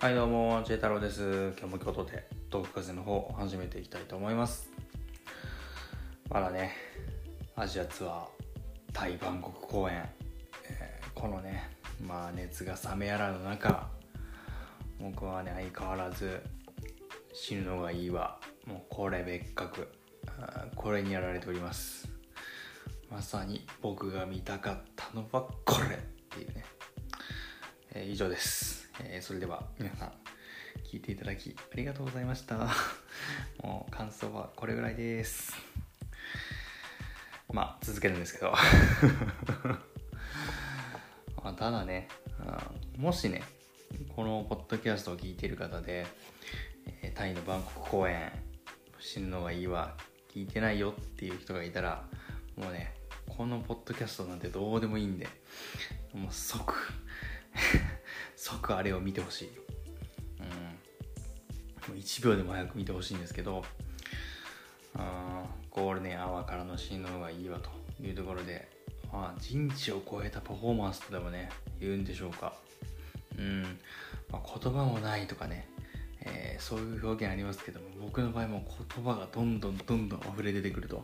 はいどうも、J 太郎です。今日も京都でトーク風の方を始めていきたいと思います。まだね、アジアツアー、タイ・バンコク公演、えーこのね、まあ熱が冷めやらぬ中、僕はね、相変わらず死ぬのがいいわ。もうこれ別格。これにやられております。まさに僕が見たかったのはこれっていうね。えー以上です、えーそれでは皆さん聞いていただきありがとうございました。もう感想はこれぐらいです。まあ続けるんですけど。まあただね、うんもしねこのポッドキャストを聞いている方で、えータイのバンコク公演死ぬのがいいわ聞いてないよっていう人がいたらもうねこのポッドキャストなんてどうでもいいんでもう即 即あれを見てほしい、うん、もう1秒でも早く見てほしいんですけど golden hour からの死ぬのがいいわというところで、まあ、人知を超えたパフォーマンスとでもね言うんでしょうか、うん。まあ、言葉もないとかね、えーそういう表現ありますけども僕の場合も言葉がどんどんどんどん溢れ出てくると。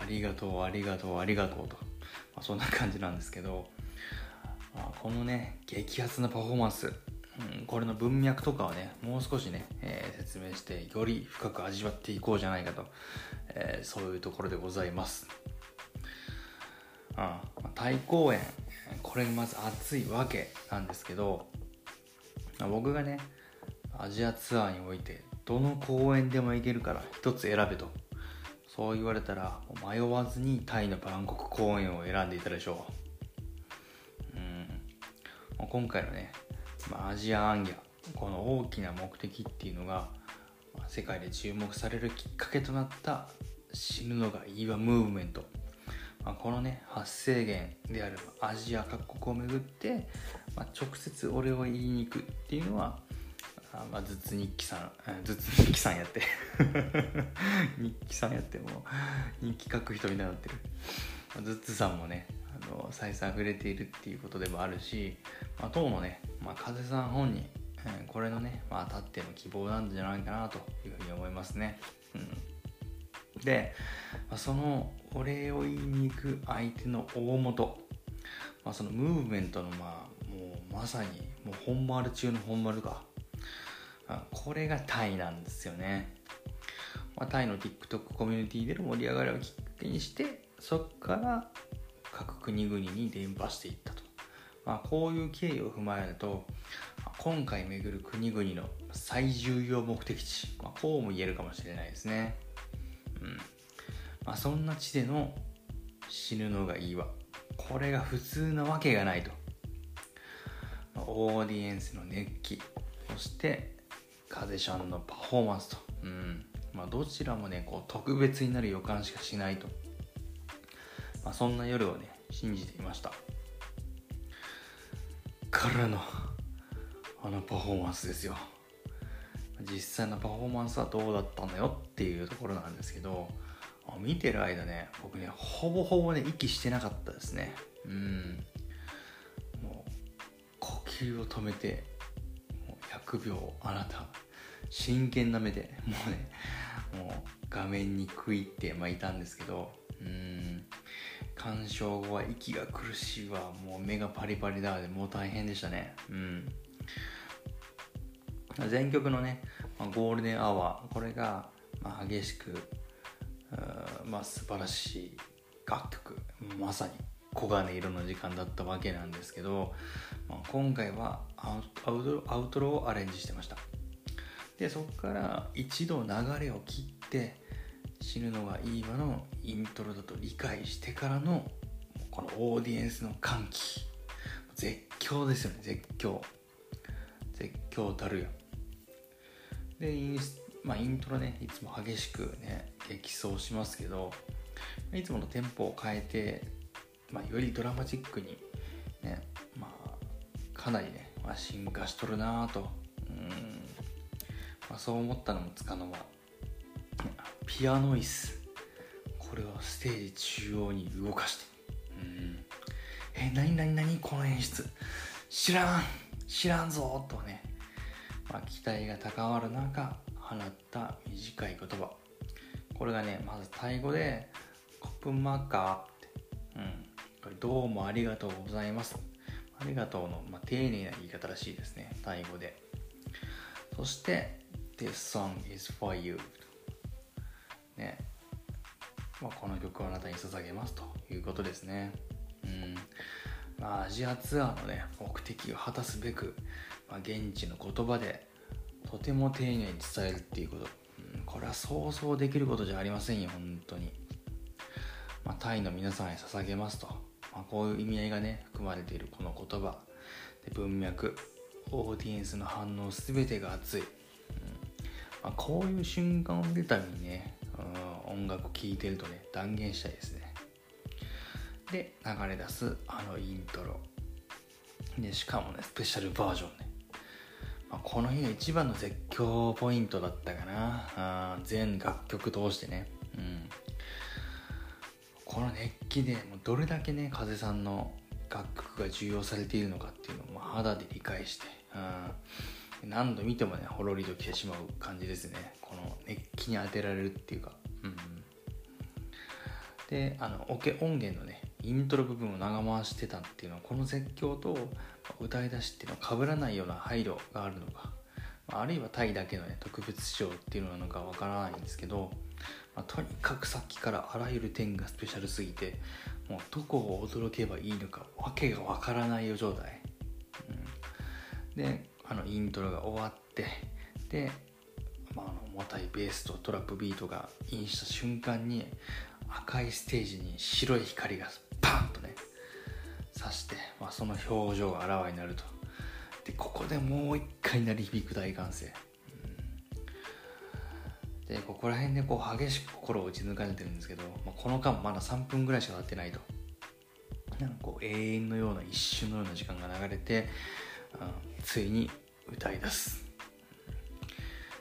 ありがとうありがとうありがとうと、まあ、そんな感じなんですけどまあこのね激アツなパフォーマンス、うん、これの文脈とかをねもう少しね、えー説明してより深く味わっていこうじゃないかと、えーそういうところでございます、うんまあ、タイ公演。これがまず熱いわけなんですけど、ま僕がねアジアツアーにおいてどの公演でも行けるから一つ選べと。そう言われたら迷わずにタイのバンコク公演を選んでいたでしょう。今回のね、まあ、アジアアンギャこの大きな目的っていうのが、ま世界で注目されるきっかけとなった死ぬのがいいわムーブメント、まあ、このね発生源であるアジア各国をめぐって、まあ、直接俺を言いに行くっていうのはあまあ、頭痛日記さん、頭痛日記さんやって。日記さんやってもう、日記書く人になってる。まあ頭痛さんもね、あの、再三触れているっていうことでもあるし、まあ、当のね、まあ、風さん本人、うんこれのね、まあ、たっての希望なんじゃないかなというふうに思いますね。うん。で、まあ、そのお礼を言いに行く相手の大元、まあ、そのムーブメントのまあもうまさにもう本丸中の本丸かあこれがタイなんですよね、まあ、タイの TikTok コミュニティでの盛り上がりをきっかけにしてそこから各国々に伝播していったと、まあ、こういう経緯を踏まえると今回巡る国々の最重要目的地、まあ、こうも言えるかもしれないですね。うん。まあ、そんな地での死ぬのがいいわ。これが普通なわけがないと、オーディエンスの熱気そして風シャンのパフォーマンスと、うん。まあ、どちらもねこう特別になる予感しかしないと、まあ、そんな夜をね信じていました。からのあのパフォーマンスですよ。実際のパフォーマンスはどうだったのよっていうところなんですけど見てる間ね僕ねほぼほぼね息してなかったですね。うん。もう呼吸を止めてもう100秒あなた真剣な目でもうねもう画面に食いって、まあ、いたんですけどうん。鑑賞後は息が苦しいわ。もう目がパリパリだでもう大変でしたね。うん。全曲のね、まあ、 golden hour。これが、まあ、激しく、まあ、素晴らしい楽曲。まさに黄金色の時間だったわけなんですけど、まあ、今回はアウトアウトロをアレンジしてました。でそこから一度流れを切って死ぬのがいいわのイントロだと理解してからのこのオーディエンスの歓喜。絶叫ですよね絶叫。絶叫たるやでインス、まあ、イントロねいつも激しくね激走しますけどいつものテンポを変えて、まあ、よりドラマチックにねまあかなりね、まあ、進化しとるなぁと。うん、まあ、そう思ったのもつかの間。ピアノ椅子。これをステージ中央に動かして。うん。え何何何？この演出。知らん。知らんぞとね。まあ、期待が高まる中放った短い言葉。これがねまずタイ語で「コップマッカー」って、うん、これどうもありがとうございます。ありがとうの、まあ、丁寧な言い方らしいですね。タイ語で。そして This song is for you まあ、この曲をあなたに捧げますということですね。うん。まあ、アジアツアーのね目的を果たすべく、まあ、現地の言葉でとても丁寧に伝えるっていうこと、うん、これは想像できることじゃありませんよ本当に、まあ、タイの皆さんへ捧げますと、まあ、こういう意味合いがね含まれているこの言葉。で文脈。オーディエンスの反応全てが熱い、うん。まあ、こういう瞬間を見るためにね、音楽聴いてるとね断言したいですね。で流れ出すあのイントロ。でしかもねスペシャルバージョンね、まあ、この日が一番の絶叫ポイントだったかな。あ全楽曲通してね。うん。この熱気でもうどれだけね風さんの楽曲が重要されているのかっていうのを肌で理解して、うん、何度見てもねほろりと来てしまう感じですね。気に当てられるっていうか、うん、であのオケ音源のねイントロ部分を長回してたっていうのはこの絶叫と歌い出しっていうのは被らないような配慮があるのか。あるいはタイだけのね特別仕様っていうのなのかわからないんですけど、まあ、とにかくさっきからあらゆる点がスペシャルすぎてもうどこを驚けばいいのかわけがわからないよ状態、うん、であのイントロが終わってで、まあ、重たいベースとトラップビートがインした瞬間に赤いステージに白い光がパンとね刺して、まあ、その表情があらわになると。でここでもう一回鳴り響く大歓声、うん、でここら辺でこう激しく心を打ち抜かれてるんですけど、まあ、この間まだ3分ぐらいしか経ってないと。なんかこう永遠のような一瞬のような時間が流れて、うん、ついに歌い出す。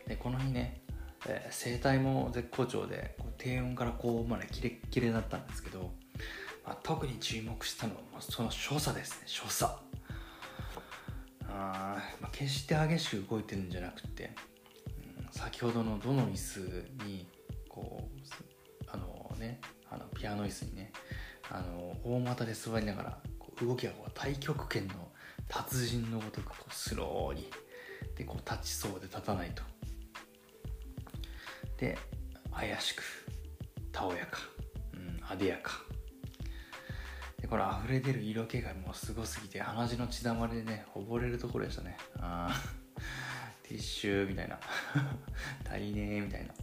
でこの日ね、えー、声帯も絶好調で低音から高音までキレッキレだったんですけどまあ、特に注目したのはその所作ですね所作。あ、まあ、決して激しく動いてるんじゃなくて、うん、先ほどのどの椅子にこうあのねあのピアノ椅子にねあの大股で座りながら動きがこう太極拳の達人のごとくこうスローにでこう立ちそうで立たないと。で怪しくたおやか、うん、あでやか。でこれ溢れ出る色気がもうすごすぎて鼻血の血だまりでね溺れるところでしたね。あ ティッシュみたいな。足りねえみたいな。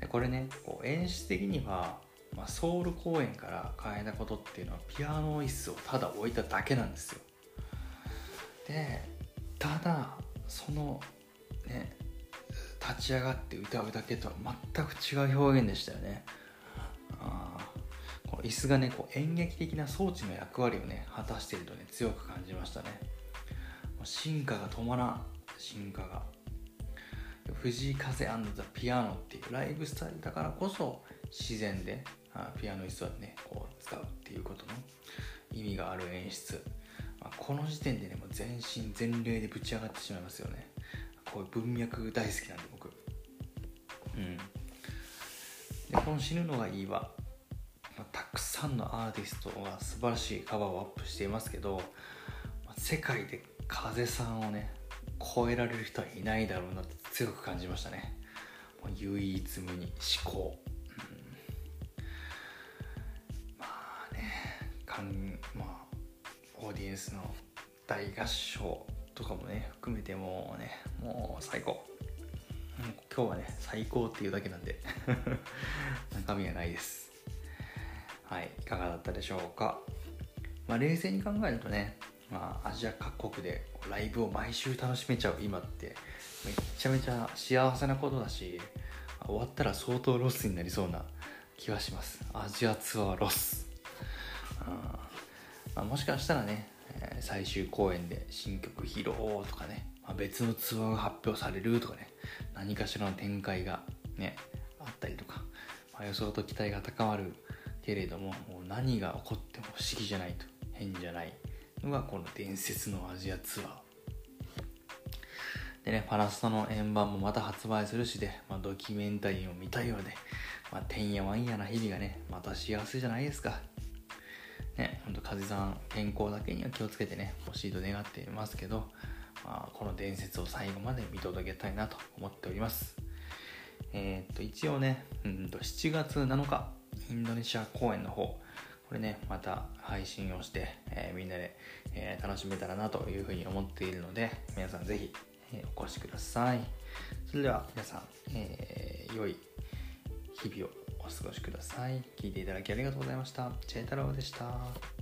でこれねこう演出的には、まあ、ソウル公演から変えたことっていうのはピアノ椅子をただ置いただけなんですよ。でただそのね立ち上がって歌うだけとは全く違う表現でしたよね。椅子がねこう演劇的な装置の役割をね果たしているとね強く感じましたね。進化が止まらん。進化が。藤井風ザ・ピアノっていうライブスタイルだからこそ自然でピアノ椅子をねこう使うっていうことの意味がある演出、まあ、この時点でねもう全身全霊でぶち上がってしまいますよね。こういう文脈大好きなんで僕。うん。でこの死ぬのがいいはたくさんのアーティストが素晴らしいカバーをアップしていますけど世界で風さんをね超えられる人はいないだろうなって強く感じましたね。唯一無二思考、うん、まあねかんまあオーディエンスの大合唱とかもね含めてもうねもう最高。今日はね最高っていうだけなんで 中身はないです。はい、いかがだったでしょうか。まあ、冷静に考えるとね、まあ、アジア各国でライブを毎週楽しめちゃう今ってめちゃめちゃ幸せなことだし終わったら相当ロスになりそうな気はします。アジアツアーロス、まあ、もしかしたらね最終公演で新曲披露とかね、まあ、別のツアーが発表されるとかね何かしらの展開がねあったりとか、まあ、予想と期待が高まるけれどももう何が起こっても不思議じゃないと変じゃないのがこの伝説のアジアツアーでね、パラスタの円盤もまた発売するしで、まあ、ドキュメンタリーも見たようで、まあ、てんやわんやな日々がね、また幸せじゃないですか。ね、ほんと、風さん、健康だけには気をつけてね、欲しいと願っていますけど、まあ、この伝説を最後まで見届けたいなと思っております。えー、っと、一応ね、うんと、7月7日、インドネシア公演の方、これね、また配信をして、えー、みんなで、えー、楽しめたらなというふうに思っているので、皆さんぜひ、えお越しください。それでは皆さん、え良い日々をお過ごしください。聞いていただきありがとうございました。チェー太郎でした。